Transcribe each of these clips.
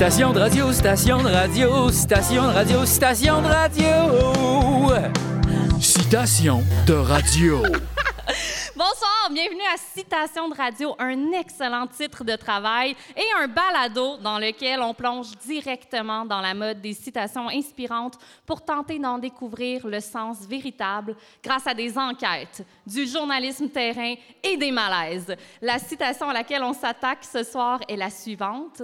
Station de radio, station de radio, station de radio, station de radio. Citation de radio. Bonsoir, bienvenue à Citation de radio, un excellent titre de travail et un balado dans lequel on plonge directement dans la mode des citations inspirantes pour tenter d'en découvrir le sens véritable grâce à des enquêtes, du journalisme terrain et des malaises. La citation à laquelle on s'attaque ce soir est la suivante.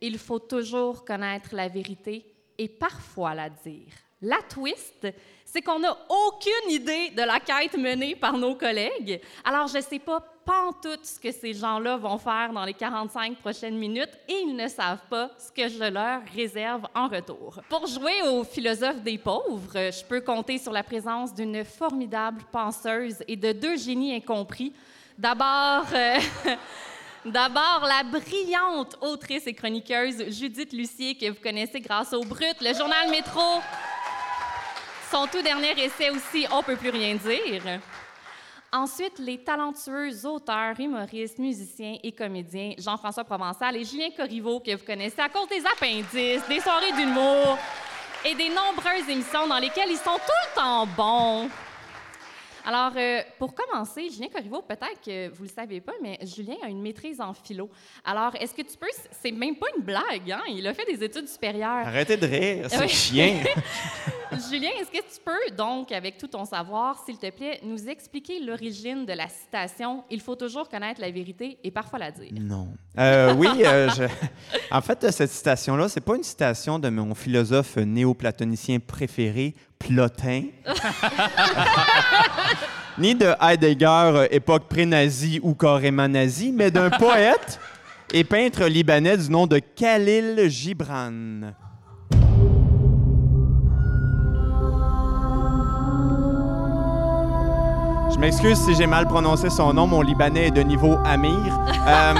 Il faut toujours connaître la vérité et parfois la dire. La twist, c'est qu'on n'a aucune idée de la quête menée par nos collègues. Alors, je ne sais pas pantoute ce que ces gens-là vont faire dans les 45 prochaines minutes et ils ne savent pas ce que je leur réserve en retour. Pour jouer au philosophe des pauvres, je peux compter sur la présence d'une formidable penseuse et de deux génies incompris. D'abord... euh, D'abord, la brillante autrice et chroniqueuse Judith Lucier, que vous connaissez grâce au Brut, le journal Métro. Son tout dernier essai aussi, On peut plus rien dire. Ensuite, les talentueux auteurs, humoristes, musiciens et comédiens Jean-François Provençal et Julien Corriveau, que vous connaissez à cause des appendices, des soirées d'humour et des nombreuses émissions dans lesquelles ils sont tout le temps bons. Alors, euh, pour commencer, Julien Corriveau, peut-être que vous ne le savez pas, mais Julien a une maîtrise en philo. Alors, est-ce que tu peux... C'est même pas une blague, hein? Il a fait des études supérieures. Arrêtez de rire, c'est chien. Julien, est-ce que tu peux, donc, avec tout ton savoir, s'il te plaît, nous expliquer l'origine de la citation « Il faut toujours connaître la vérité et parfois la dire non. Euh, oui, euh, je- en fait, cette citation-là, c'est pas une citation de mon philosophe néoplatonicien préféré, Plotin, ni de Heidegger, euh, époque pré-nazie ou carrément nazie, mais d'un poète et peintre libanais du nom de Khalil Gibran. Je m'excuse si j'ai mal prononcé son nom, mon libanais est de niveau Amir. Euh,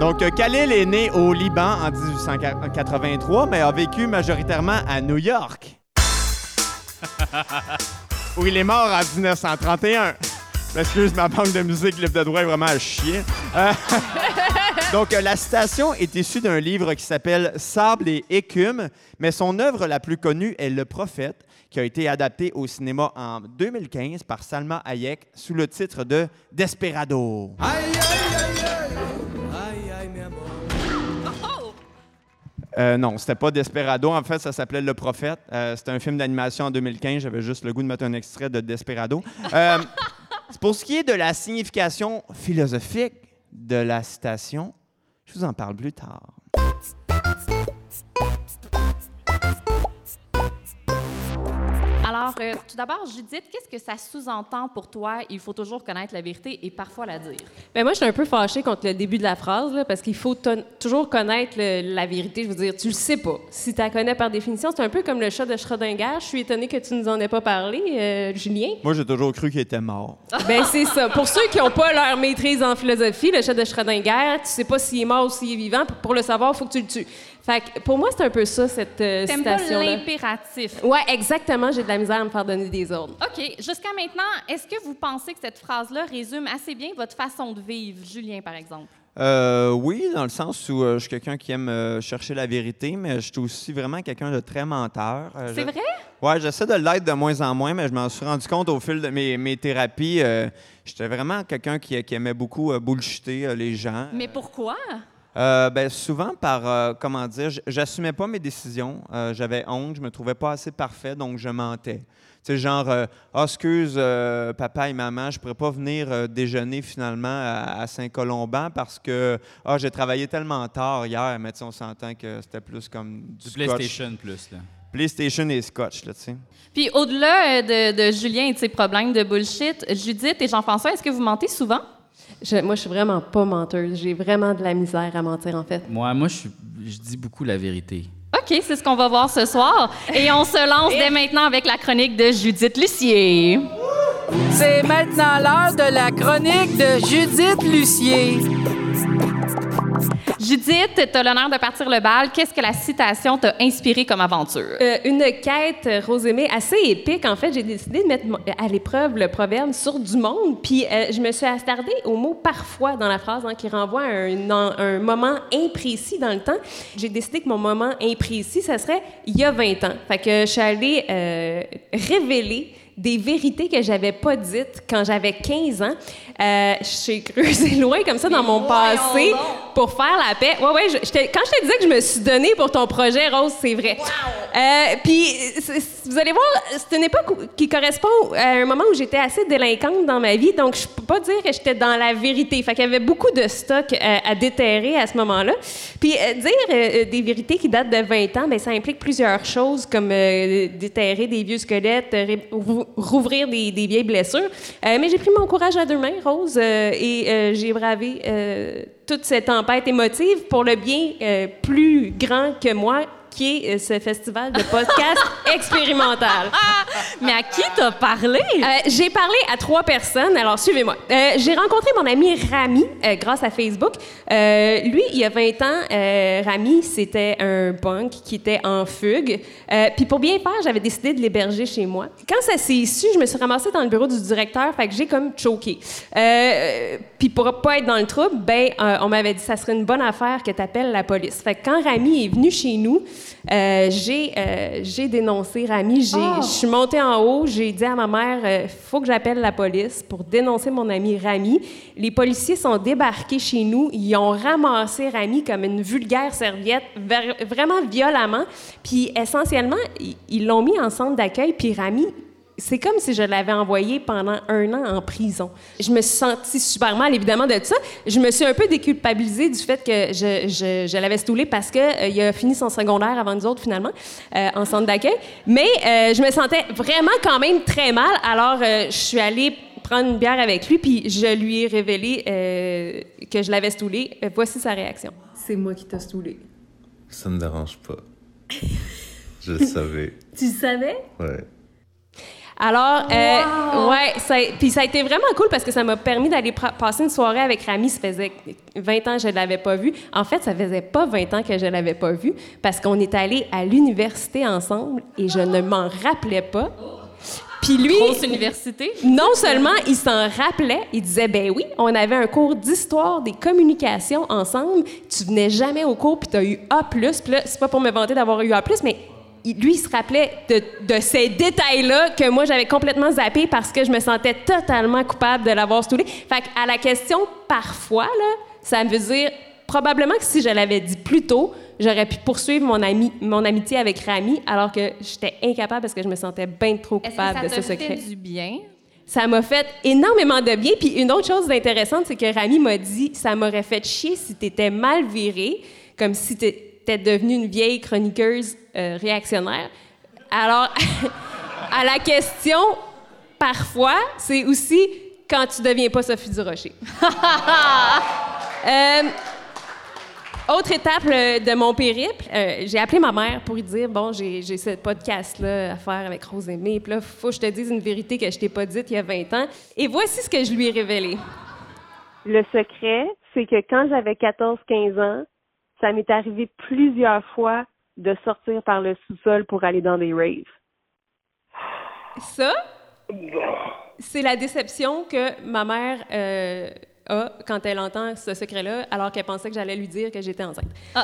donc, euh, Khalil est né au Liban en 1883, mais a vécu majoritairement à New York. Où il est mort en 1931. Je m'excuse, ma banque de musique livre de droit est vraiment à chier. Euh, Donc, euh, la citation est issue d'un livre qui s'appelle Sable et écume, mais son œuvre la plus connue est Le Prophète, qui a été adapté au cinéma en 2015 par Salma Hayek sous le titre de Desperado. Euh, non, c'était pas Desperado. En fait, ça s'appelait Le Prophète. Euh, c'était un film d'animation en 2015. J'avais juste le goût de mettre un extrait de Desperado. Euh, pour ce qui est de la signification philosophique de la citation, je vous en parle plus tard. Alors, euh, tout d'abord, Judith, qu'est-ce que ça sous-entend pour toi « Il faut toujours connaître la vérité et parfois la dire Ben moi, je suis un peu fâchée contre le début de la phrase, là, parce qu'il faut toujours connaître le- la vérité. Je veux dire, tu le sais pas. Si tu la connais par définition, c'est un peu comme le chat de Schrödinger. Je suis étonnée que tu nous en aies pas parlé, euh, Julien. Moi, j'ai toujours cru qu'il était mort. Ben c'est ça. Pour ceux qui n'ont pas leur maîtrise en philosophie, le chat de Schrödinger, tu sais pas s'il est mort ou s'il est vivant. Pour le savoir, il faut que tu le tues. Fait que pour moi, c'est un peu ça, cette euh, ». T'aimes pas citation-là. l'impératif. Ouais, exactement. J'ai de la misère à me faire donner des ordres. OK. Jusqu'à maintenant, est-ce que vous pensez que cette phrase-là résume assez bien votre façon de vivre, Julien, par exemple? Euh, oui, dans le sens où euh, je suis quelqu'un qui aime euh, chercher la vérité, mais je suis aussi vraiment quelqu'un de très menteur. Euh, C'est je- vrai? Ouais, j'essaie de l'être de moins en moins, mais je m'en suis rendu compte au fil de mes, mes thérapies. euh, J'étais vraiment quelqu'un qui, qui aimait beaucoup euh, bullshiter euh, les gens. Mais pourquoi? Euh, ben, souvent par, euh, comment dire, j'assumais pas mes décisions. Euh, J'avais honte, je me trouvais pas assez parfait, donc je mentais. Tu sais, genre, euh, Ah, excuse, euh, papa et maman, je pourrais pas venir euh, déjeuner finalement à, à Saint-Colomban parce que, ah, j'ai travaillé tellement tard hier, mais tu sais, on s'entend que c'était plus comme du, Du scotch. PlayStation Plus, là. PlayStation et scotch, là, tu sais. Puis au-delà de, de Julien et de ses problèmes de bullshit, Judith et Jean-François, est-ce que vous mentez souvent? Je- moi, je suis vraiment pas menteuse. J'ai vraiment de la misère à mentir, en fait. Moi, moi je dis beaucoup la vérité. OK, c'est ce qu'on va voir ce soir. Et on se lance dès maintenant avec la chronique de Judith Lucier. C'est maintenant l'heure de la chronique de Judith Lucier. Judith, tu as l'honneur de partir le bal. Qu'est-ce que la citation t'a inspiré comme aventure? Euh, une quête, euh, Rosémée, assez épique. En fait, j'ai décidé de mettre à l'épreuve le proverbe sur du monde. Puis euh, je me suis attardée au mot parfois dans la phrase, hein, qui renvoie à un, un- un moment imprécis dans le temps. J'ai décidé que mon moment imprécis, ça serait il y a 20 ans. Fait que je suis allée euh, révéler des vérités que j'avais pas dites quand j'avais 15 ans. Euh, j'ai creusé loin comme ça dans mon passé pour faire la paix. Ouais, ouais, je- quand je te disais que je me suis donnée pour ton projet, Rose, c'est vrai. Euh, Puis, vous allez voir, c'est une époque où- qui correspond à un moment où j'étais assez délinquante dans ma vie, donc je peux pas dire que j'étais dans la vérité. Fait qu'il y avait beaucoup de stock euh, à déterrer à ce moment-là. Puis, euh, dire euh, des vérités qui datent de 20 ans, ben ça implique plusieurs choses, comme déterrer des vieux squelettes, rouvrir des, des vieilles blessures. Mais j'ai pris mon courage à deux mains, Rose, et j'ai bravé euh, toute cette tempête émotive pour le bien euh, plus grand que moi, qui est euh, ce festival de podcast expérimental. Mais à qui t'as parlé? Euh, j'ai parlé à trois personnes. Alors, suivez-moi. Euh, j'ai rencontré mon ami Rami euh, grâce à Facebook. Lui, il y a 20 ans, Rami, c'était un punk qui était en fugue. Puis pour bien faire, j'avais décidé de l'héberger chez moi. Quand ça s'est su, je me suis ramassée dans le bureau du directeur, fait que j'ai comme choqué. Puis pour pas être dans le trouble, ben, on m'avait dit ça serait une bonne affaire que tu appelles la police. Fait que quand Rami est venu chez nous, euh, j'ai euh, j'ai dénoncé Rami. J'ai- Je suis montée en haut, j'ai dit à ma mère, euh, faut que j'appelle la police pour dénoncer mon ami Rami. Les policiers sont débarqués chez nous, ils ont ramassé Rami comme une vulgaire serviette, vraiment violemment. Puis essentiellement, ils- ils l'ont mis en centre d'accueil, puis Rami, c'est comme si je l'avais envoyé pendant un an en prison. Je me suis sentie super mal, évidemment, de ça. Je me suis un peu déculpabilisée du fait que je, je, je l'avais stoulé parce qu'il il a fini son secondaire avant nous autres, finalement, euh, en centre d'accueil. Mais euh, je me sentais vraiment quand même très mal. Alors, euh, je suis allée prendre une bière avec lui, puis je lui ai révélé euh, que je l'avais stoulé. Euh, voici sa réaction. C'est moi qui t'ai stoulé. Ça me dérange pas. Je le savais. Tu le savais? Ouais. Alors, euh, ouais, ça, puis ça a été vraiment cool parce que ça m'a permis d'aller passer une soirée avec Rami. Ça faisait 20 ans que je ne l'avais pas vu. En fait, ça faisait pas 20 ans que je ne l'avais pas vu parce qu'on est allé à l'université ensemble et je ne m'en rappelais pas. Puis lui, Grosse université? non seulement il s'en rappelait, il disait ben oui, on avait un cours d'histoire des communications ensemble. Tu venais jamais au cours puis tu as eu A+. Puis là, c'est pas pour me vanter d'avoir eu A+, mais lui, il se rappelait de, de ces détails-là que moi, j'avais complètement zappé parce que je me sentais totalement coupable de l'avoir stoulé. Fait à la question « parfois », là, ça veut dire probablement que si je l'avais dit plus tôt, j'aurais pu poursuivre mon, ami, mon amitié avec Rami alors que j'étais incapable parce que je me sentais bien trop coupable que de ce secret. fait du bien? Ça m'a fait énormément de bien. Puis une autre chose intéressante, c'est que Rami m'a dit ça m'aurait fait chier si tu étais mal virée, comme si tu étais devenue une vieille chroniqueuse euh, réactionnaire. Alors, à la question, parfois, c'est aussi quand tu deviens pas Sophie Durocher. Euh, autre étape euh, de mon périple, euh, j'ai appelé ma mère pour lui dire bon, j'ai j'ai ce podcast-là à faire avec Rose Aimée, puis là, faut que je te dise une vérité que je t'ai pas dite il y a 20 ans. Et voici ce que je lui ai révélé. Le secret, c'est que quand j'avais 14-15 ans, ça m'est arrivé plusieurs fois de sortir par le sous-sol pour aller dans des raves. Ça, c'est la déception que ma mère euh, a quand elle entend ce secret-là, alors qu'elle pensait que j'allais lui dire que j'étais enceinte.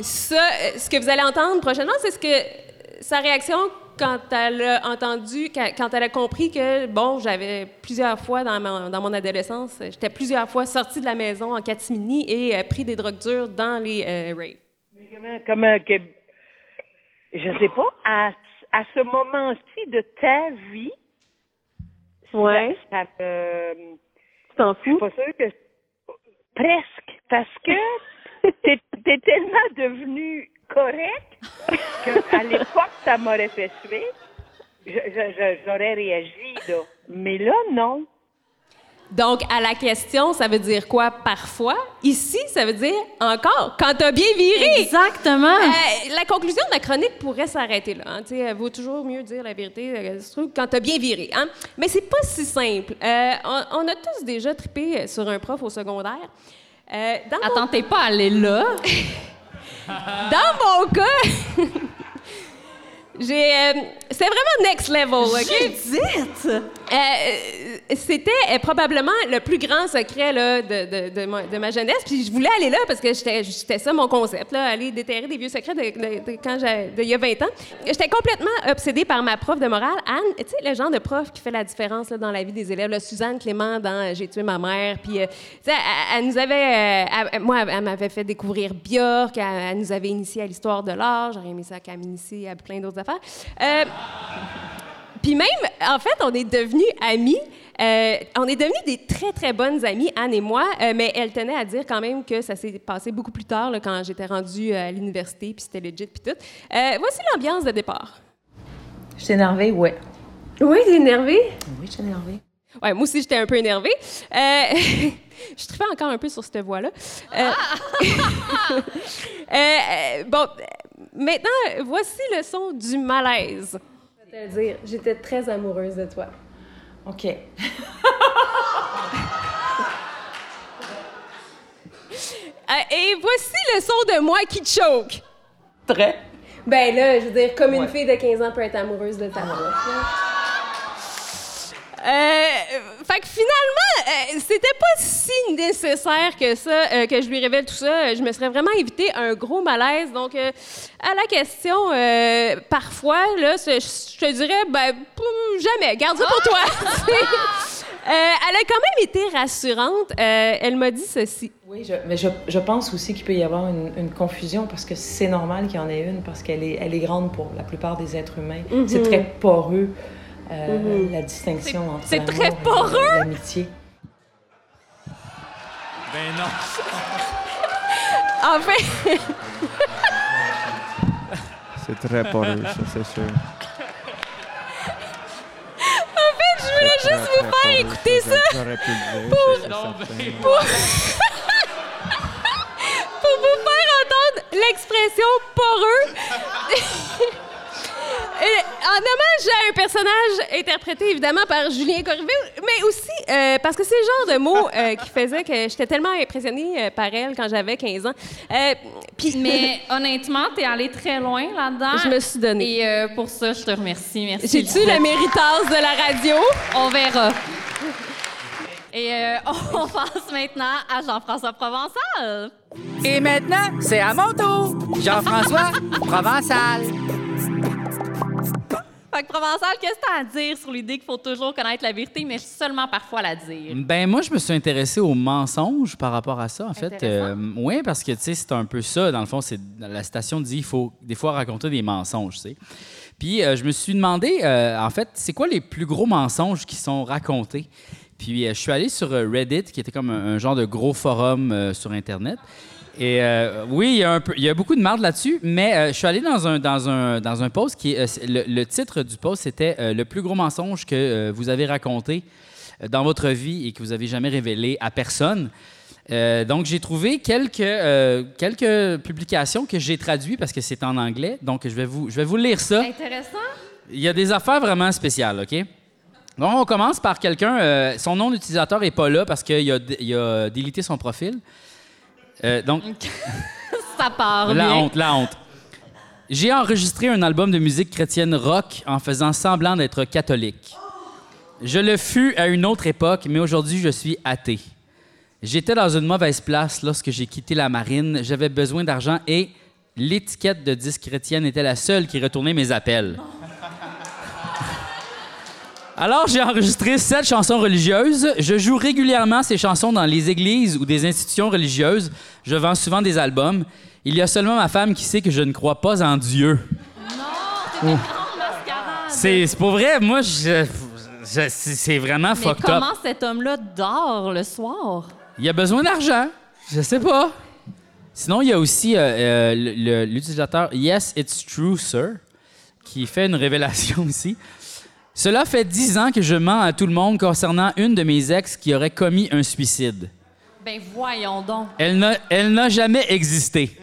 Ça, euh, ce que vous allez entendre prochainement, c'est ce que sa réaction quand elle a entendu, quand elle a compris que, bon, j'avais plusieurs fois dans mon, dans mon adolescence, j'étais plusieurs fois sortie de la maison en catimini et euh, pris des drogues dures dans les euh, raves. Comment, comment que, je sais pas, à, à ce moment-ci de ta vie, Ouais, ça me, tu t'en je suis fous? pas sûre que, presque, parce que t'es, t'es tellement devenu correct qu'à l'époque, ça m'aurait fait suer. Je- je- je- J'aurais réagi, là. Mais là, non. Donc, à la question, ça veut dire quoi parfois? Ici, ça veut dire encore, quand t'as bien viré. Exactement. Euh, la conclusion de ma chronique pourrait s'arrêter là. Hein. Tu sais, Il vaut toujours mieux dire la vérité euh, quand t'as bien viré. Hein? Mais c'est pas si simple. Euh, on, on a tous déjà trippé sur un prof au secondaire. Euh, dans, Attends, t'es pas allé là? dans mon cas, j'ai, euh, c'était vraiment next level. OK? Judith! Euh, c'était euh, probablement le plus grand secret là, de, de- de ma, de ma jeunesse. Puis je voulais aller là parce que j'étais ça mon concept, là, aller déterrer des vieux secrets quand y a 20 ans. J'étais complètement obsédée par ma prof de morale, Anne. Tu sais, le genre de prof qui fait la différence là, dans la vie des élèves. là, Suzanne Clément dans euh, J'ai tué ma mère. Puis, tu sais, elle, elle nous avait. elle- moi, elle m'avait fait découvrir Björk. Elle, elle nous avait initié à l'histoire de l'art. J'aurais aimé ça qu'elle m'initie à plein d'autres affaires. Euh, puis même, en fait, on est devenus amis. Euh, on est devenus des très, très bonnes amies, Anne et moi, euh, mais elle tenait à dire quand même que ça s'est passé beaucoup plus tard, là, quand j'étais rendue à l'université, puis c'était legit, puis tout. Voici l'ambiance de départ. Je suis énervée, ouais. Oui, t'es énervée? Oui, je suis énervée. Ouais, moi aussi, j'étais un peu énervée. Euh, je trippais encore un peu sur cette voix-là. Euh, euh, euh, bon, maintenant, voici le son du malaise. Je vais te le dire, j'étais très amoureuse de toi. OK. Euh, et voici le son de moi qui choke. Très. Ben là, je veux dire, comme une fille de 15 ans peut être amoureuse de ta prof. Euh, fait que finalement, euh, c'était pas si nécessaire que ça, euh, que je lui révèle tout ça. Je me serais vraiment évité un gros malaise. Donc, euh, à la question, parfois, là, je te dirais, ben, jamais, garde ça pour toi. Euh, elle a quand même été rassurante. Elle m'a dit ceci. Oui, je- mais je, je pense aussi qu'il peut y avoir une, une confusion parce que c'est normal qu'il y en ait une parce qu'elle est, elle est grande pour la plupart des êtres humains. C'est très poreux, euh, la distinction entre c'est très poreux? l'amitié. Ben non. En fait, C'est très poreux, ça, c'est sûr. je voulais juste vous faire écouter ça. J'aurais pu le dire, ça, c'est certain. pour vous faire entendre l'expression poreux. En hommage à un personnage interprété évidemment par Julien Corriveau, mais aussi euh, parce que c'est le genre de mots euh, qui faisait que j'étais tellement impressionnée euh, par elle quand j'avais 15 ans. Euh, puis, Mais honnêtement, t'es allé très loin là-dedans. je me suis donnée. Et euh, pour ça, je te remercie. Merci. J'ai-tu la méritage de la radio? On verra. Et euh, on passe maintenant à Jean-François Provençal. Et maintenant, c'est à mon tour. Jean-François Provençal. Fait que Provençal, qu'est-ce que t'as à dire sur l'idée qu'il faut toujours connaître la vérité, mais seulement parfois la dire? Ben moi, je me suis intéressé aux mensonges par rapport à ça, en fait. Intéressant. oui, parce que, tu sais, c'est un peu ça. Dans le fond, c'est la station dit il faut des fois raconter des mensonges, tu sais. Puis euh, je me suis demandé, euh, en fait, c'est quoi les plus gros mensonges qui sont racontés? Puis euh, je suis allé sur euh, Reddit, qui était comme un, un genre de gros forum euh, sur Internet. Et euh, oui, il y, a un peu- il y a beaucoup de marde là-dessus, mais euh, je suis allé dans un, dans un, dans un post qui euh, le, le titre du post, c'était Le plus gros mensonge que vous avez raconté dans votre vie et que vous avez jamais révélé à personne. Donc, j'ai trouvé quelques, quelques publications que j'ai traduites parce que c'est en anglais. Donc, je vais vous, je vais vous lire ça. Intéressant. Il y a des affaires vraiment spéciales, OK? Donc, on commence par quelqu'un. son nom d'utilisateur n'est pas là parce qu'il a, il a délité son profil. Euh, donc, Ça part la bien. honte, la honte. J'ai enregistré un album de musique chrétienne rock en faisant semblant d'être catholique. Je le fus à une autre époque, mais aujourd'hui, je suis athée. J'étais dans une mauvaise place lorsque j'ai quitté la marine. J'avais besoin d'argent et l'étiquette de disque chrétienne était la seule qui retournait mes appels. Alors, j'ai enregistré sept chansons religieuses. Je joue régulièrement ces chansons dans les églises ou des institutions religieuses. Je vends souvent des albums. Il y a seulement ma femme qui sait que je ne crois pas en Dieu. Mascarade. C'est c'est pour vrai, moi, je, je- c'est vraiment Mais fucked up. comment cet homme-là dort le soir? Il a besoin d'argent. Je sais pas. Sinon, il y a aussi euh, euh, l'utilisateur Yes, it's true, sir, qui fait une révélation ici. Cela fait dix ans que je mens à tout le monde concernant une de mes ex qui aurait commis un suicide. Ben voyons donc. Elle n'a, elle n'a jamais existé.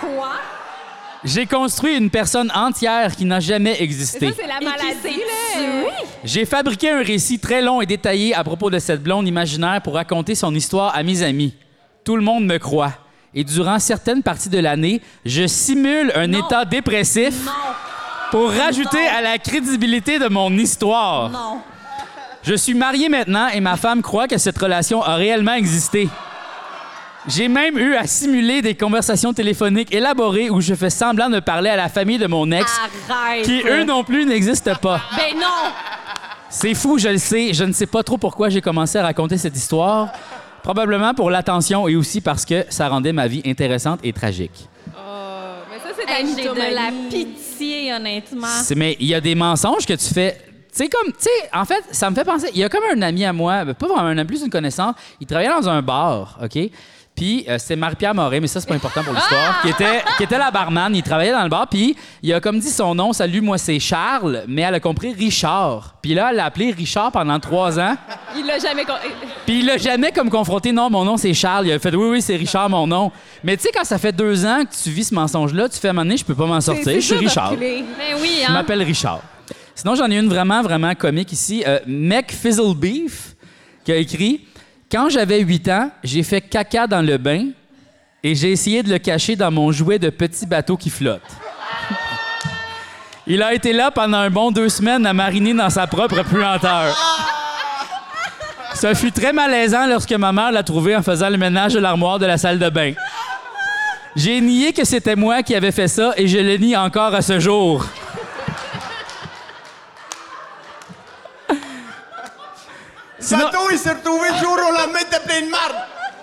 Quoi? J'ai construit une personne entière qui n'a jamais Ça, existé. c'est la maladie, là. J'ai fabriqué un récit très long et détaillé à propos de cette blonde imaginaire pour raconter son histoire à mes amis. Tout le monde me croit. Et durant certaines parties de l'année, je simule un Non. état dépressif Non, pour rajouter Non. à la crédibilité de mon histoire. non. Je suis marié maintenant et ma femme croit que cette relation a réellement existé. J'ai même eu à simuler des conversations téléphoniques élaborées où je fais semblant de parler à la famille de mon ex, Arrête. qui eux non plus n'existent pas. Ben non. C'est fou, je le sais. Je ne sais pas trop pourquoi j'ai commencé à raconter cette histoire. Probablement pour l'attention et aussi parce que ça rendait ma vie intéressante et tragique. Mais ça, c'est ta Hey, J'ai de la pitié, honnêtement. C'est- Mais il y a des mensonges que tu fais. Tu sais, comme, tu sais, en fait, ça me fait penser. Il y a comme un ami à moi, ben, pas vraiment un ami, plus une connaissance. Il travaillait dans un bar, OK? Puis euh, c'était Marie-Pierre Morin, mais ça, c'est pas important pour l'histoire, qui, était, qui était la barman. Il travaillait dans le bar, puis il a comme dit son nom, salut, moi, c'est Charles, mais elle a compris Richard. Puis là, elle l'a appelé Richard pendant trois ans. Il l'a jamais... con- Puis il l'a jamais comme confronté, non, mon nom c'est Charles. Il a fait, oui, oui, c'est Richard, mon nom. Mais tu sais, quand ça fait deux ans que tu vis ce mensonge-là, tu fais, à un moment donné, je peux pas m'en sortir, C'est- je c'est suis Richard. Ben oui, Je hein. m'appelle Richard. Sinon, j'en ai une vraiment, vraiment comique ici. Euh, Mec Fizzle Beef, qui a écrit Quand j'avais 8 ans, j'ai fait caca dans le bain et j'ai essayé de le cacher dans mon jouet de petit bateau qui flotte. Il a été là pendant un bon deux semaines à mariner dans sa propre puanteur. Ça fut très malaisant lorsque ma mère l'a trouvé en faisant le ménage de l'armoire de la salle de bain. J'ai nié que c'était moi qui avais fait ça et je le nie encore à ce jour. Sinon- Bateau, il s'est retrouvé du jour au lendemain, t'es plein de marde.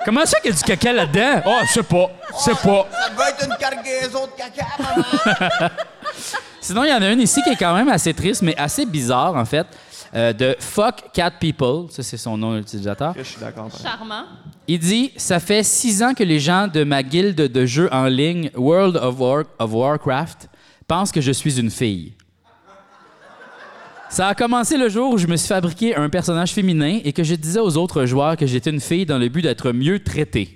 Comment ça qu'il y a du caca là-dedans? Oh, je sais pas. Je sais pas. Ça devait être une cargaison de caca, maman. Sinon, il y en a une ici qui est quand même assez triste, mais assez bizarre, en fait, euh, de Fuck Cat People. Ça, c'est son nom d'utilisateur. Je suis d'accord. Charmant. Il dit Ça fait six ans que les gens de ma guilde de jeux en ligne World of, War- of Warcraft pensent que je suis une fille. Ça a commencé le jour où je me suis fabriqué un personnage féminin et que je disais aux autres joueurs que j'étais une fille dans le but d'être mieux traité.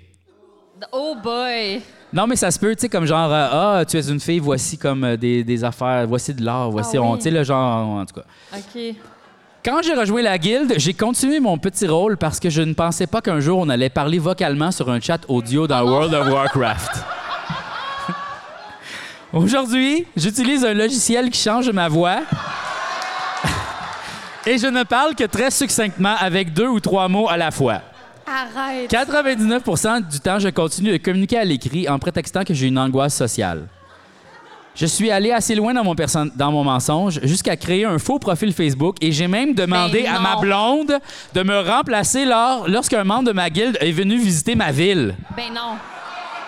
Oh boy. Non, mais ça se peut, tu sais, comme genre, euh, ah, tu es une fille, voici comme euh, des, des affaires, voici de l'art, voici, Ah on, tu sais, le genre, en tout cas. OK. Quand j'ai rejoint la guilde, j'ai continué mon petit rôle parce que je ne pensais pas qu'un jour on allait parler vocalement sur un chat audio dans World of Warcraft. Aujourd'hui, j'utilise un logiciel qui change ma voix. Et je ne parle que très succinctement avec deux ou trois mots à la fois. Arrête. 99% du temps, je continue de communiquer à l'écrit en prétextant que j'ai une angoisse sociale. Je suis allé assez loin dans mon, dans mon mensonge jusqu'à créer un faux profil Facebook et j'ai même demandé Ben à ma blonde de me remplacer lors, lorsqu'un membre de ma guilde est venu visiter ma ville. Ben non.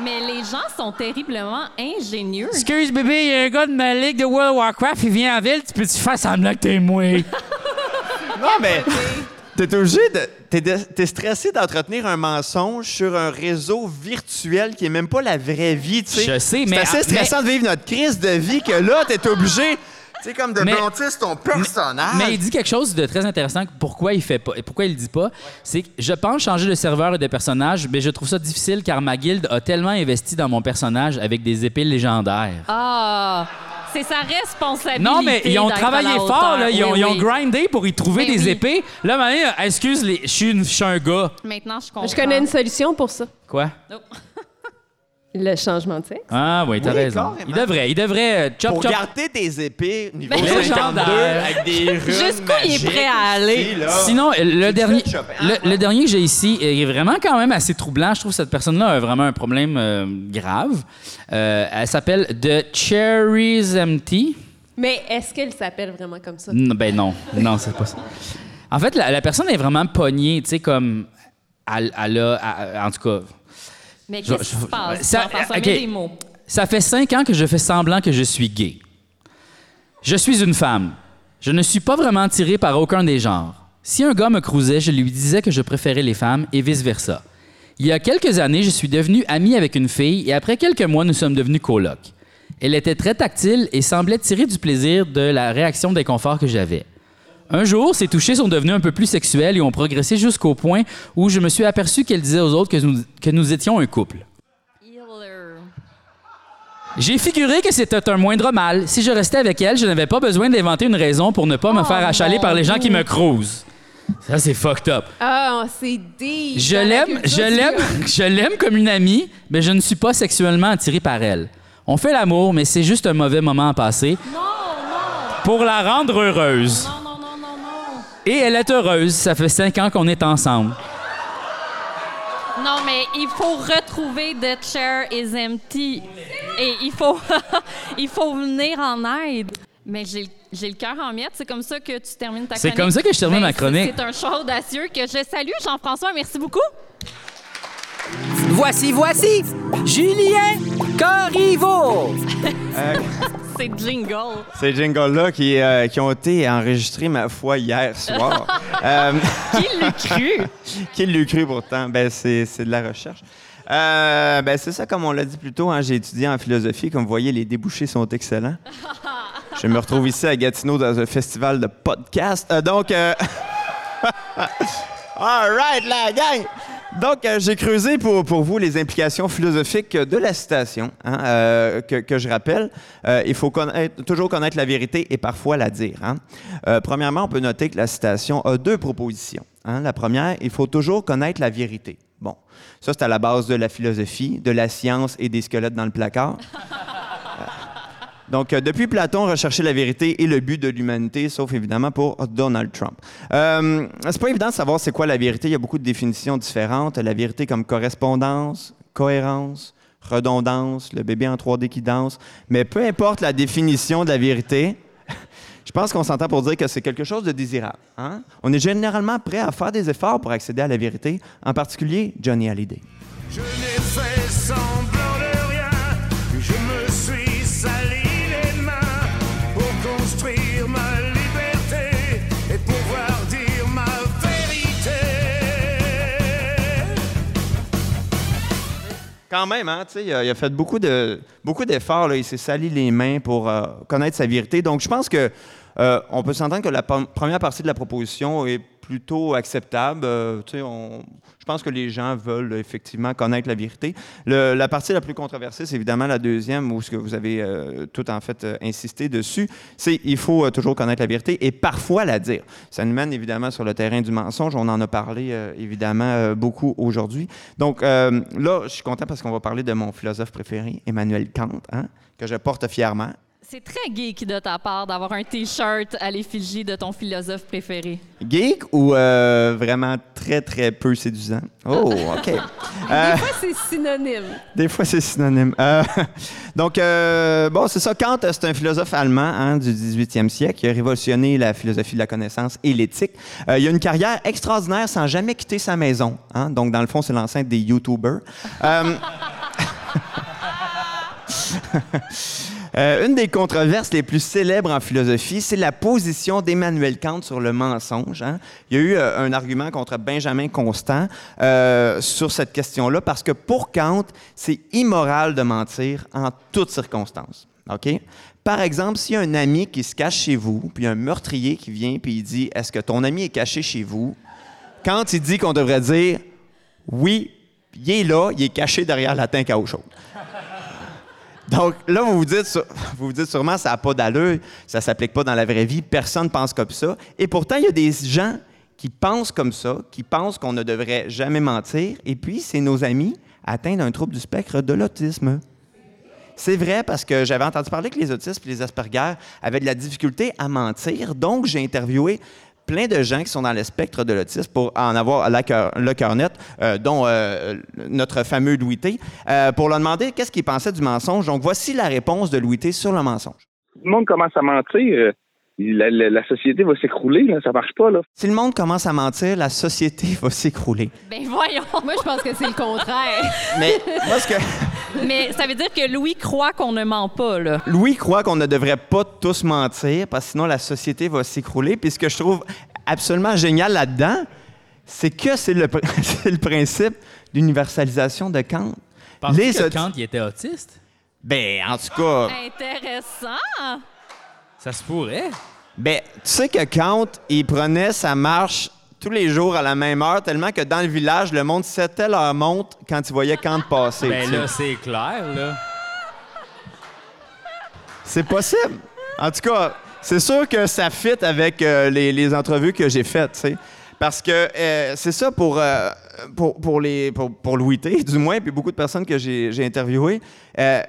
Mais les gens sont terriblement ingénieux. Excuse bébé, il y a un gars de ma ligue de World of Warcraft, il vient en ville, tu peux-tu faire semblant que t'es moi? Non, mais t'es obligé de. T'es, de- t'es stressé d'entretenir un mensonge sur un réseau virtuel qui est même pas la vraie vie, tu sais. Je sais, mais- C'est assez stressant de vivre notre crise de vie que là, t'es obligé, tu sais, comme de Mais- ton personnage. Mais il dit quelque chose de très intéressant. Pourquoi il fait pas et pourquoi il le dit pas, c'est que je pense changer de serveur et de personnage, mais je trouve ça difficile car ma guilde a tellement investi dans mon personnage avec des épées légendaires. Ah, c'est sa responsabilité. Non, mais ils ont travaillé fort, là. Ils, ont, Oui, ils ont oui. grindé pour y trouver Mais des oui. épées. Là, maintenant, excuse, les, je suis une- je suis un gars. Maintenant, je comprends. Je connais une solution pour ça. Quoi? Oh. Le changement de sexe. Ah oui, t'as Oui, raison. carrément. Il devrait, il devrait euh, chop Pour chop. garder tes épées niveau Ben, 52 légendaire. avec des runes Jusqu'où il est magiques prêt à aller? aussi, là. Sinon, le dernier, le, le dernier que j'ai ici est vraiment quand même assez troublant. Je trouve que cette personne-là a vraiment un problème euh, grave. Euh, elle s'appelle The Cherries Empty. Mais est-ce qu'elle s'appelle vraiment comme ça? Non, ben non, non, c'est pas ça. En fait, la, la personne est vraiment pognée, tu sais, comme. Elle, elle a. elle- en tout cas, Mais Je- qu'est-ce qui je- se passe? ça- des mots. fait cinq ans que je fais semblant que je suis gay. Je suis une femme. Je ne suis pas vraiment attiré par aucun des genres. Si un gars me cruisait, je lui disais que je préférais les femmes et vice-versa. Il y a quelques années, je suis devenu ami avec une fille et après quelques mois, nous sommes devenus colocs. Elle était très tactile et semblait tirer du plaisir de la réaction d'inconfort que j'avais. Un jour, ces touchés sont devenus un peu plus sexuels et ont progressé jusqu'au point où je me suis aperçu qu'elle disait aux autres que nous, que nous étions un couple. J'ai figuré que c'était un moindre mal. Si je restais avec elle, je n'avais pas besoin d'inventer une raison pour ne pas me Oh, faire achaler par les gens qui me crousent. Ça, c'est fucked up. Ah, c'est deep. Je l'aime, je l'aime, je l'aime comme une amie, mais je ne suis pas sexuellement attiré par elle. On fait l'amour, mais c'est juste un mauvais moment à passer Non, non, pour la rendre heureuse. non. Et elle est heureuse. Ça fait cinq ans qu'on est ensemble. Non, mais il faut retrouver The Chair is Empty. Et il faut, il faut venir en aide. Mais j'ai j'ai le cœur en miettes. C'est comme ça que tu termines ta C'est chronique. comme ça que je termine Ben, ma chronique. C'est un show audacieux que je salue. Jean-François, merci beaucoup. Voici, voici Julien Corriveau. C'est jingle. Ces jingles-là qui, euh, qui ont été enregistrés, ma foi, hier soir. Euh, Qui l'a cru? Qui l'a cru pourtant? Ben, c'est c'est de la recherche. Euh, ben, c'est ça, comme on l'a dit plus tôt, hein, j'ai étudié en philosophie. Comme vous voyez, les débouchés sont excellents. Je me retrouve ici à Gatineau dans un festival de podcast. Euh, donc, all right, la gang! Donc, euh, j'ai creusé pour, pour vous les implications philosophiques de la citation, hein, euh, que, je rappelle. Euh, il faut toujours connaître la vérité et parfois la dire. hein. Premièrement, on peut noter que la citation a deux propositions. hein. La première, il faut toujours connaître la vérité. Bon, ça, c'est à la base de la philosophie, de la science et des squelettes dans le placard. Donc, euh, depuis Platon, rechercher la vérité est le but de l'humanité, sauf évidemment pour Donald Trump. Euh, c'est pas évident de savoir c'est quoi la vérité. Il y a beaucoup de définitions différentes. La vérité comme correspondance, cohérence, redondance, le bébé en 3D qui danse. Mais peu importe la définition de la vérité, je pense qu'on s'entend pour dire que c'est quelque chose de désirable. hein? On est généralement prêt à faire des efforts pour accéder à la vérité, en particulier Johnny Hallyday. Je fait semblant Quand même, hein, il a, il a fait beaucoup de beaucoup d'efforts. là. Il s'est sali les mains pour euh, connaître sa vérité. Donc, je pense que euh, on peut s'entendre que la première partie de la proposition est plutôt acceptable. Euh, je pense que les gens veulent effectivement connaître la vérité. La partie la plus controversée, c'est évidemment la deuxième, où ce que vous avez euh, tout en fait euh, insisté dessus, c'est il faut toujours connaître la vérité et parfois la dire. Ça nous mène évidemment sur le terrain du mensonge. On en a parlé évidemment beaucoup aujourd'hui. Donc là, je suis content parce qu'on va parler de mon philosophe préféré, Emmanuel Kant, hein, que je porte fièrement. C'est très geek de ta part d'avoir un T-shirt à l'effigie de ton philosophe préféré. Geek ou euh, vraiment très, très peu séduisant? Oh, OK. Euh, Des fois, c'est synonyme. Des fois, c'est synonyme. Euh, donc, euh, bon, c'est ça. Kant, euh, c'est un philosophe allemand hein, du 18e siècle qui a révolutionné la philosophie de la connaissance et l'éthique. Euh, il a une carrière extraordinaire sans jamais quitter sa maison. hein. Donc, dans le fond, c'est l'enceinte des YouTubers. Euh, une des controverses les plus célèbres en philosophie, c'est la position d'Emmanuel Kant sur le mensonge. hein. Il y a eu euh, un argument contre Benjamin Constant euh, sur cette question-là, parce que pour Kant, c'est immoral de mentir en toutes circonstances. OK? Par exemple, s'il y a un ami qui se cache chez vous, puis un meurtrier qui vient puis il dit Est-ce que ton ami est caché chez vous? Kant, il dit qu'on devrait dire Oui, il est là, il est caché derrière la tank à eau chaude. Donc là, vous vous dites, vous vous dites sûrement, ça n'a pas d'allure, ça ne s'applique pas dans la vraie vie, personne ne pense comme ça. Et pourtant, il y a des gens qui pensent comme ça, qui pensent qu'on ne devrait jamais mentir, et puis c'est nos amis atteints d'un trouble du spectre de l'autisme. C'est vrai parce que j'avais entendu parler que les autistes et les Asperger avaient de la difficulté à mentir, donc j'ai interviewé plein de gens qui sont dans le spectre de l'autisme pour en avoir le cœur net, euh, dont euh, notre fameux Louis T, euh, pour leur demander qu'est-ce qu'ils pensaient du mensonge. Donc voici la réponse de Louis T sur le mensonge. Tout le monde commence à mentir, la, la- la société va s'écrouler, là, ça marche pas. Là. Si le monde commence à mentir, la société va s'écrouler. Ben voyons. Moi, je pense que c'est le contraire. Mais moi, ce que Mais ça veut dire que Louis croit qu'on ne ment pas, là. Louis croit qu'on ne devrait pas tous mentir parce que sinon la société va s'écrouler. Puis ce que je trouve absolument génial là-dedans, c'est que c'est le, pr- c'est le principe d'universalisation de Kant. Penses-tu Les que Kant il était autiste? Ben, en tout cas, Intéressant. Ça se pourrait. Ben, tu sais que Kant, il prenait sa marche tous les jours à la même heure, tellement que dans le village, le monde s'était leur montre quand il voyait Kant passer. Ben là, c'est clair, là. C'est possible. En tout cas, c'est sûr que ça fit avec euh, les, les entrevues que j'ai faites, tu sais. Parce que euh, c'est ça pour, euh, pour, pour, les, pour, pour Louis T, du moins, puis beaucoup de personnes que j'ai interviewées, euh,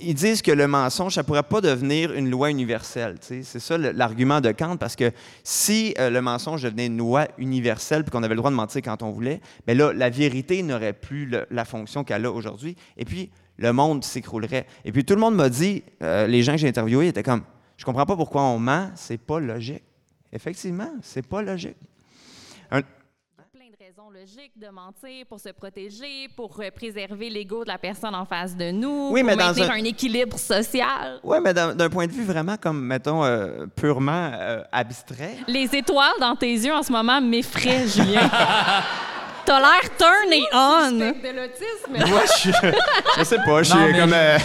ils, disent que le mensonge, ça pourrait pas devenir une loi universelle. C'est ça l'argument de Kant, parce que si euh, le mensonge devenait une loi universelle, puis qu'on avait le droit de mentir quand on voulait, bien là, la vérité n'aurait plus la fonction qu'elle a aujourd'hui. Et puis, le monde s'écroulerait. Et puis, tout le monde m'a dit, euh, les gens que j'ai interviewés étaient comme, je comprends pas pourquoi on ment, c'est pas logique. Effectivement, c'est pas logique. Plein de mentir pour se protéger, pour euh, préserver l'ego de la personne en face de nous, Oui, pour dans maintenir un- un... équilibre social. Oui, mais d'un point de vue vraiment comme, mettons, euh, purement euh, abstrait. Les étoiles dans tes yeux en ce moment m'effraient, Julien. T'as l'air turn et on. de l'autisme. Moi, je suis. Je sais pas, je suis comme. je- euh,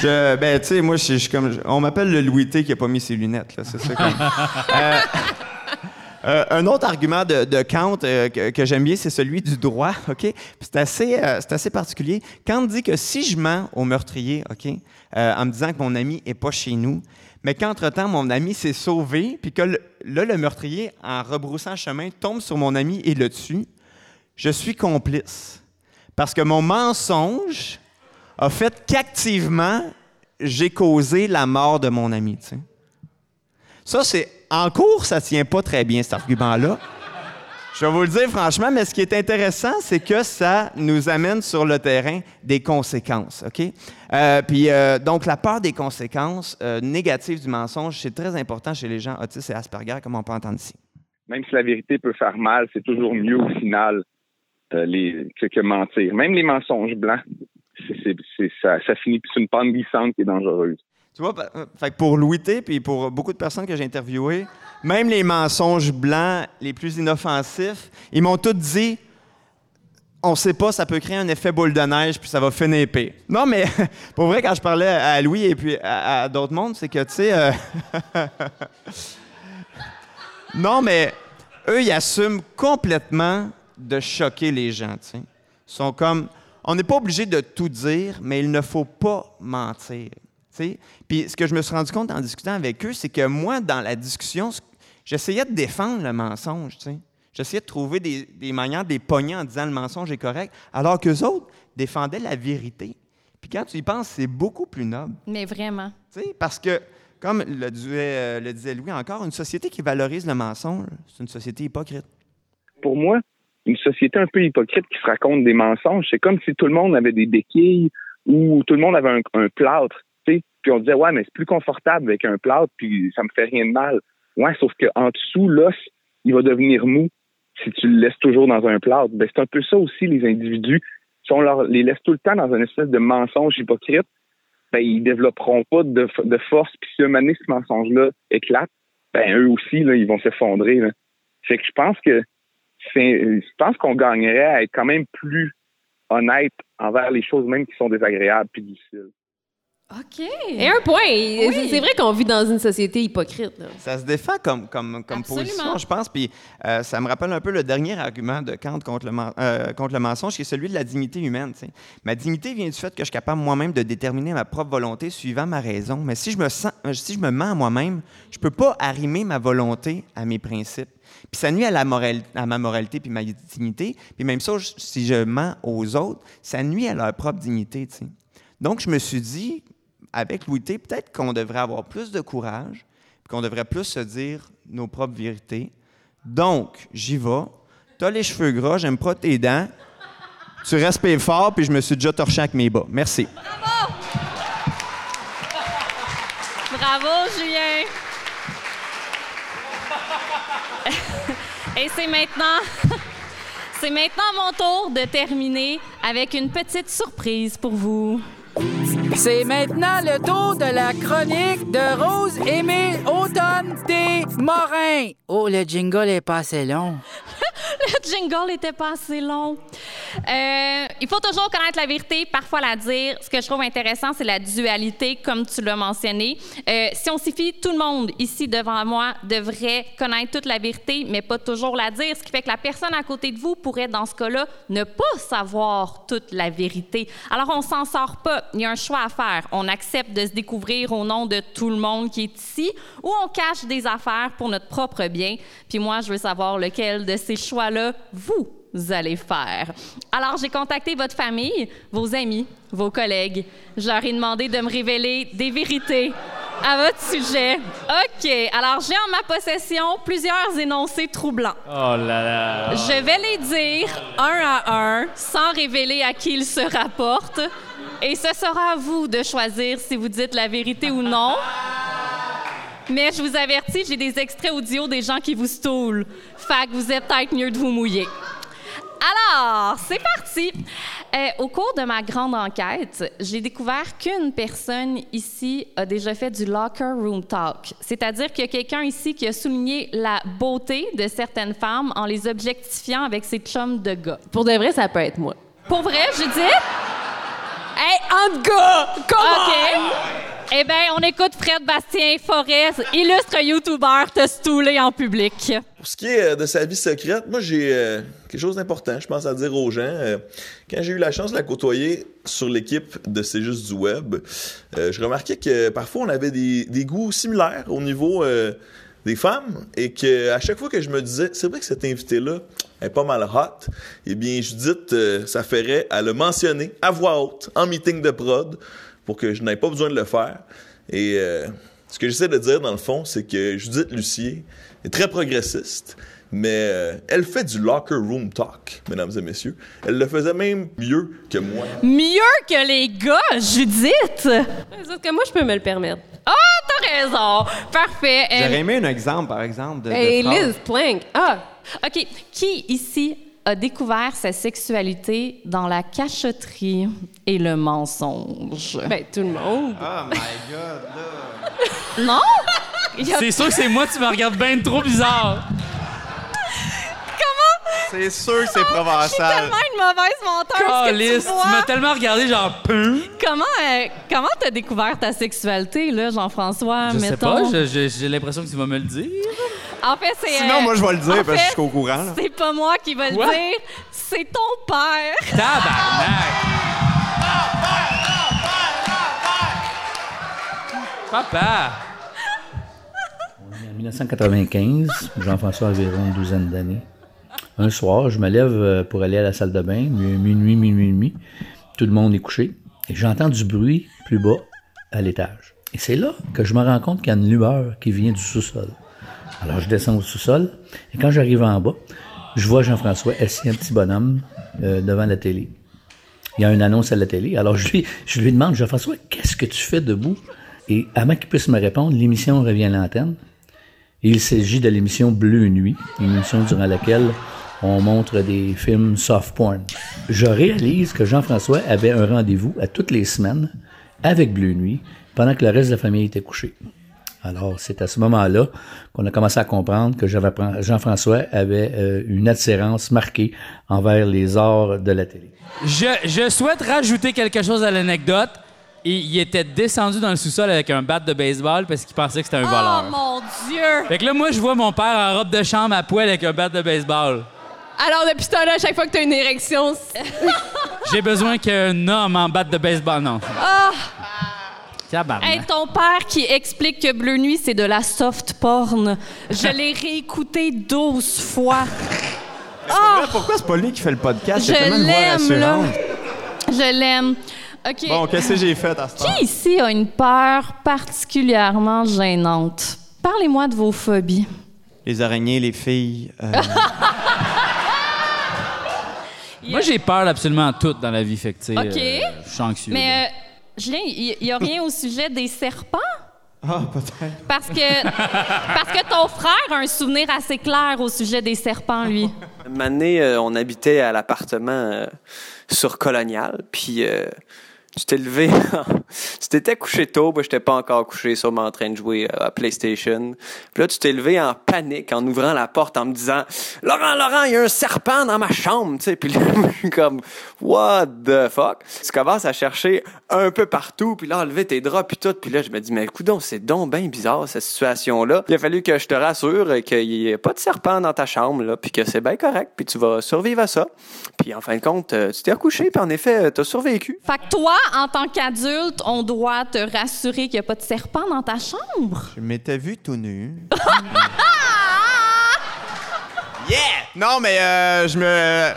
je- ben, tu sais, moi, je suis- je suis comme. On m'appelle le Louis T qui a pas mis ses lunettes, là, c'est ça. Comme, Euh, euh, un autre argument de, Kant euh, que, j'aime bien, c'est celui du droit, OK? C'est assez, euh, assez particulier. Kant dit que si je mens au meurtrier, OK, en me disant que mon ami est pas chez nous, mais qu'entre-temps, mon ami s'est sauvé, puis que le- là, le meurtrier, en rebroussant chemin, tombe sur mon ami et le tue, je suis complice. Parce que mon mensonge a fait qu'activement, j'ai causé la mort de mon ami. Ça, c'est. En cours, ça tient pas très bien, cet argument-là. Je vais vous le dire franchement, mais ce qui est intéressant, c'est que ça nous amène sur le terrain des conséquences, OK? Euh, puis, euh, donc, la peur des conséquences euh, négatives du mensonge, c'est très important chez les gens autistes et Asperger, comme on peut entendre ici. Même si la vérité peut faire mal, c'est toujours mieux au final euh, les, que, que mentir. Même les mensonges blancs, c'est, c'est- c'est- ça, ça finit sur une pente glissante qui est dangereuse. Tu vois, euh, pour Louis T, puis pour beaucoup de personnes que j'ai interviewées, même les mensonges blancs les plus inoffensifs, ils m'ont tous dit on sait pas, ça peut créer un effet boule de neige, puis ça va finir pire. Non, mais pour vrai, quand je parlais à Louis et puis à, d'autres mondes, c'est que, tu sais. euh, non, mais eux, ils assument complètement de choquer les gens. Ils sont comme. On n'est pas obligé de tout dire, mais il ne faut pas mentir. Sais. Puis ce que je me suis rendu compte en discutant avec eux, c'est que moi, dans la discussion, j'essayais de défendre le mensonge. tu sais. J'essayais de trouver des, des manières de les pogner en disant le mensonge est correct, alors qu'eux autres défendaient la vérité. Puis quand tu y penses, c'est beaucoup plus noble. Mais vraiment. Tu sais, parce que, comme le disait, euh, le disait Louis encore, une société qui valorise le mensonge, c'est une société hypocrite. Pour moi, une société un peu hypocrite qui se raconte des mensonges, c'est comme si tout le monde avait des béquilles ou tout le monde avait un, un plâtre. Puis on disait, ouais, mais c'est plus confortable avec un plâtre, puis ça me fait rien de mal. Ouais, sauf qu'en dessous, l'os, il va devenir mou si tu le laisses toujours dans un plâtre. Ben, c'est un peu ça aussi, les individus. Si on leur, les laisse tout le temps dans une espèce de mensonge hypocrite, ben, ils développeront pas de, force. Puis si un moment ce mensonge-là éclate, ben, eux aussi, là, ils vont s'effondrer. Fait que je pense que je pense qu'on gagnerait à être quand même plus honnête envers les choses même qui sont désagréables puis difficiles. OK. Et un point, c'est c'est vrai qu'on vit dans une société hypocrite. là. Ça se défend comme, comme, comme position, je pense. Puis euh, ça me rappelle un peu le dernier argument de Kant contre le, euh, contre le mensonge, qui est celui de la dignité humaine. tu sais. Ma dignité vient du fait que je suis capable moi-même de déterminer ma propre volonté suivant ma raison. Mais si je me, sens, si je me mens à moi-même, je peux pas arrimer ma volonté à mes principes. Puis ça nuit à, la moral- à ma moralité puis ma dignité. Puis même ça, je- si je mens aux autres, ça nuit à leur propre dignité. tu sais. Donc, je me suis dit, avec Louis peut-être qu'on devrait avoir plus de courage, qu'on devrait plus se dire nos propres vérités. Donc, j'y vais. T'as les cheveux gras, j'aime pas tes dents. Tu respires fort, puis je me suis déjà torché avec mes bas. Merci. Bravo, Julien. Et c'est maintenant. C'est maintenant mon tour de terminer avec une petite surprise pour vous. C'est maintenant le tour de la chronique de Rose Émile Automne T. Morin. Oh, le jingle est pas assez long. Le jingle était pas assez long. Euh, il faut toujours connaître la vérité, parfois la dire. Ce que je trouve intéressant, c'est la dualité, comme tu l'as mentionné. Euh, si on s'y fie, tout le monde ici devant moi devrait connaître toute la vérité, mais pas toujours la dire, ce qui fait que la personne à côté de vous pourrait, dans ce cas-là, ne pas savoir toute la vérité. Alors, on s'en sort pas. Il y a un choix à faire. On accepte de se découvrir au nom de tout le monde qui est ici, ou on cache des affaires pour notre propre bien. Puis moi, je veux savoir lequel de ces choix-là vous allez faire. Alors, j'ai contacté votre famille, vos amis, vos collègues. Je leur ai demandé de me révéler des vérités à votre sujet. OK. Alors, j'ai en ma possession plusieurs énoncés troublants. Oh là là. Je vais les dire un à un, sans révéler à qui ils se rapportent. Et ce sera à vous de choisir si vous dites la vérité ou non. Mais je vous avertis, j'ai des extraits audio des gens qui vous stoulent. Fait que vous êtes peut-être mieux de vous mouiller. Alors, c'est parti. Euh, au cours de ma grande enquête, j'ai découvert qu'une personne ici a déjà fait du locker room talk. C'est-à-dire qu'il y a quelqu'un ici qui a souligné la beauté de certaines femmes en les objectifiant avec ses chums de gars. Pour de vrai, ça peut être moi. Pour vrai, je dis? Hey, en gars! OK. Eh bien, on écoute Fred Bastien Forest, illustre YouTuber, te stouler en public. Pour ce qui est euh, de sa vie secrète, moi j'ai euh, quelque chose d'important, je pense à dire aux gens. Euh, quand j'ai eu la chance de la côtoyer sur l'équipe de C'est juste du web, euh, je remarquais que parfois on avait des, goûts similaires au niveau euh, des femmes et que à chaque fois que je me disais, c'est vrai que cet invité-là est pas mal hot, eh bien Judith euh, s'affairait à le mentionner à voix haute en meeting de prod pour que je n'aie pas besoin de le faire. Et ce que j'essaie de dire dans le fond, c'est que Judith Lucier est très progressiste, mais euh, elle fait du locker room talk, mesdames et messieurs. Elle le faisait même mieux que moi. Mieux que les gars, Judith! Sauf que moi, je peux me le permettre. Ah, t'as raison! Parfait. Euh, J'aurais aimé un exemple, par exemple, de, phrase. Liz Plank. Ah! OK. Qui ici a découvert sa sexualité dans la cachotterie et le mensonge? Ben, tout le monde. Oh my God, là. Non? C'est sûr que c'est moi, tu me regardes bien trop bizarre. C'est sûr que c'est Je suis provençal. tellement une mauvaise menteuse Calice, que tu m'as tellement regardé genre pum. Comment euh, comment t'as découvert ta sexualité, là, Jean-François? Je sais pas, je- je- j'ai l'impression que tu vas me le dire. En fait, c'est... Sinon, euh, moi, je vais le dire en parce que je fait, suis au courant. là. C'est pas moi qui va Quoi? le dire, c'est ton père. Tabarnak! Papa! En 1995, Jean-François avait environ une douzaine d'années. Un soir, je me lève euh, pour aller à la salle de bain, mi- minuit, minuit demi. Tout le monde est couché. Et j'entends du bruit plus bas à l'étage. Et c'est là que je me rends compte qu'il y a une lueur qui vient du sous-sol. Alors je descends au sous-sol. Et quand j'arrive en bas, je vois Jean-François assis un petit bonhomme euh, devant la télé. Il y a une annonce à la télé. Alors je lui, je lui demande, Jean-François, qu'est-ce que tu fais debout? Et avant qu'il puisse me répondre, l'émission revient à l'antenne. Il s'agit de l'émission Bleu Nuit, une émission durant laquelle on montre des films soft porn. Je réalise que Jean-François avait un rendez-vous à toutes les semaines avec Bleu Nuit pendant que le reste de la famille était couché. Alors, c'est à ce moment-là qu'on a commencé à comprendre que j'avais- Jean-François avait euh, une attirance marquée envers les arts de la télé. Je, je souhaite rajouter quelque chose à l'anecdote. Il était descendu dans le sous-sol avec un bat de baseball parce qu'il pensait que c'était un Oh voleur. mon Dieu! Fait que là, moi, je vois mon père en robe de chambre à poil avec un bat de baseball. Alors, depuis ce temps-là, à chaque fois que t'as une érection, c'est- J'ai besoin qu'un homme en batte de baseball. Non. Ah! Hey, ton père qui explique que Bleu Nuit, c'est de la soft porn. Je l'ai réécouté 12 fois. Ah! Pourquoi c'est pas lui qui fait le podcast? Je l'aime. Je l'aime. OK. Bon, qu'est-ce que j'ai fait à ce temps? Qui ici a une peur particulièrement gênante? Parlez-moi de vos phobies. Les araignées, les filles. euh, Moi, j'ai peur d'absolument tout dans la vie. Fait que, OK. euh, je suis anxieux. Mais, euh, Julien, il n'y a rien au sujet des serpents? Ah, peut-être. Parce que, parce que ton frère a un souvenir assez clair au sujet des serpents, lui. Une année, euh, on habitait à l'appartement euh, sur Colonial, puis euh, tu t'es levé, tu t'étais couché tôt, moi j'étais pas encore couché, sûrement en train de jouer euh, à PlayStation. Puis là, tu t'es levé en panique en ouvrant la porte en me disant Laurent, Laurent, il y a un serpent dans ma chambre, tu sais. Puis là, comme What the fuck? Tu commences à chercher un peu partout, puis là, enlever tes draps, puis tout. Puis là, je me dis, mais écoute, c'est donc bien bizarre, cette situation-là. Il a fallu que je te rassure qu'il n'y ait pas de serpent dans ta chambre, là, puis que c'est bien correct, puis tu vas survivre à ça. Puis en fin de compte, euh, tu t'es recouché, puis en effet, tu as survécu. Fait que toi, en tant qu'adulte, on doit te rassurer qu'il n'y a pas de serpent dans ta chambre. Je m'étais vu tout nu. yeah! Non, mais euh, je me.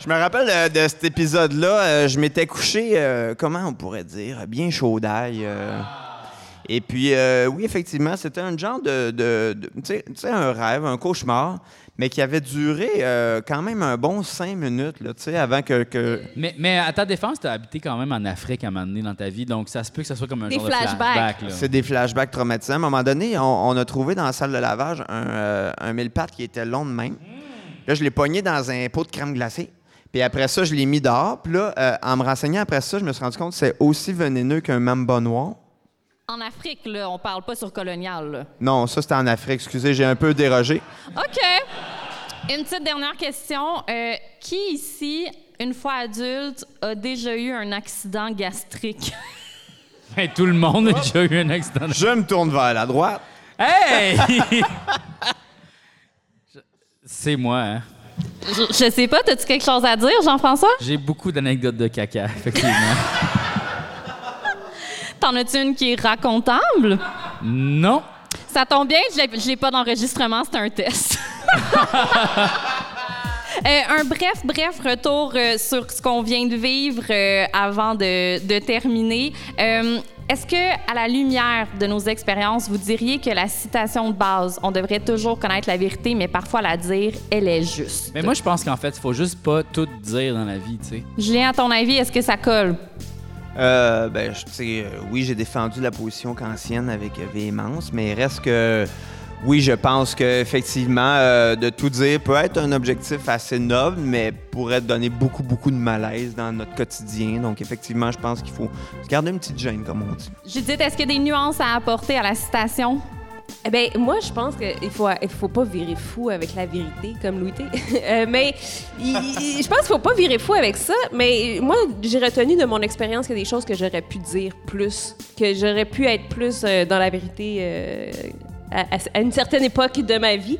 Je me rappelle euh, de cet épisode-là. euh, je m'étais couché, euh, comment on pourrait dire, bien chaud d'ail. euh. Et puis, euh, oui, effectivement, c'était un genre de. de- de- tu sais- tu sais, un rêve, un cauchemar, mais qui avait duré euh, quand même un bon cinq minutes, là, tu sais, avant que. que- Mais, mais à ta défense, tu as habité quand même en Afrique à un moment donné dans ta vie, donc ça se peut que ça soit comme un Des genre flashbacks. de flashback. là. C'est des flashbacks traumatisants. À un moment donné, on, on a trouvé dans la salle de lavage un, euh, un mille pattes qui était long de même. Là, je l'ai pogné dans un pot de crème glacée. Puis après ça, je l'ai mis dehors. Puis là, euh, en me renseignant après ça, je me suis rendu compte que c'est aussi vénéneux qu'un mamba noir. En Afrique, là, on parle pas sur colonial. là. Non, ça, c'était en Afrique. Excusez, j'ai un peu dérogé. OK. Une petite dernière question. Euh, qui ici, une fois adulte, a déjà eu un accident gastrique? Hey, tout le monde a déjà eu un accident. Je me tourne vers la droite. Hey! Je- C'est moi, hein. Je, je sais pas, as-tu quelque chose à dire, Jean-François? J'ai beaucoup d'anecdotes de caca, effectivement. T'en as-tu une qui est racontable? non. Ça tombe bien, je l'ai- pas d'enregistrement, c'est un test. Euh, un bref, bref retour euh, sur ce qu'on vient de vivre euh, avant de, de terminer. Euh, Est-ce que, à la lumière de nos expériences, vous diriez que la citation de base, on devrait toujours connaître la vérité, mais parfois la dire, elle est juste? Mais moi, je pense qu'en fait, il faut juste pas tout dire dans la vie, tu sais. Julien, à ton avis, est-ce que ça colle? Euh, ben, je- euh, oui, j'ai défendu la position kantienne avec véhémence, mais il reste que, oui, je pense qu'effectivement, euh, de tout dire peut être un objectif assez noble, mais pourrait donner beaucoup, beaucoup de malaise dans notre quotidien. Donc, effectivement, je pense qu'il faut garder une petite gêne, comme on dit. Judith, est-ce qu'il y a des nuances à apporter à la citation? Eh ben, moi, je pense qu'il faut, il faut pas virer fou avec la vérité, comme Louis T. Euh, mais je pense qu'il faut pas virer fou avec ça. Mais moi, j'ai retenu de mon expérience qu'il y a des choses que j'aurais pu dire plus, que j'aurais pu être plus euh, dans la vérité euh, à, une certaine époque de ma vie.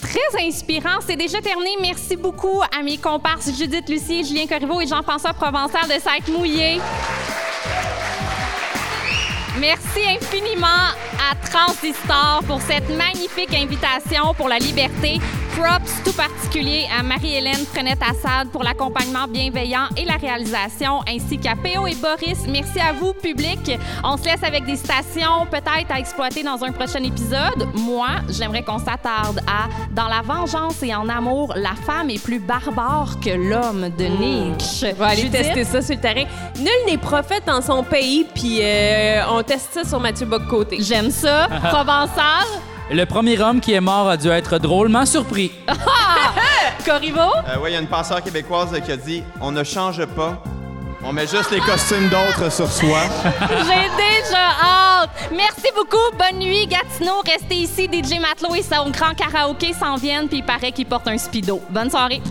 Très inspirant. C'est déjà terminé. Merci beaucoup à mes comparses Judith Lucier, Julien Corriveau et Jean-François Provençal de Sac Mouillé. Merci infiniment à Transistor pour cette magnifique invitation pour la liberté. Props tout particulier à Marie-Hélène Frenette-Assad pour l'accompagnement bienveillant et la réalisation, ainsi qu'à Péo et Boris. Merci à vous, public. On se laisse avec des citations peut-être à exploiter dans un prochain épisode. Moi, j'aimerais qu'on s'attarde à Dans la vengeance et en amour, la femme est plus barbare que l'homme de Nietzsche. On va aller Judith? tester ça sur le terrain. Nul n'est prophète dans son pays, puis euh, on teste ça sur Mathieu Bock-Côté. J'aime ça. Provençal? Le premier homme qui est mort a dû être drôlement surpris. Corriveau? Euh, oui, il y a une penseur québécoise qui a dit On ne change pas, on met juste les costumes d'autres sur soi. J'ai déjà hâte. Merci beaucoup. Bonne nuit, Gatineau. Restez ici. DJ Matelot et son grand karaoké s'en viennent, puis il paraît qu'il porte un speedo. Bonne soirée.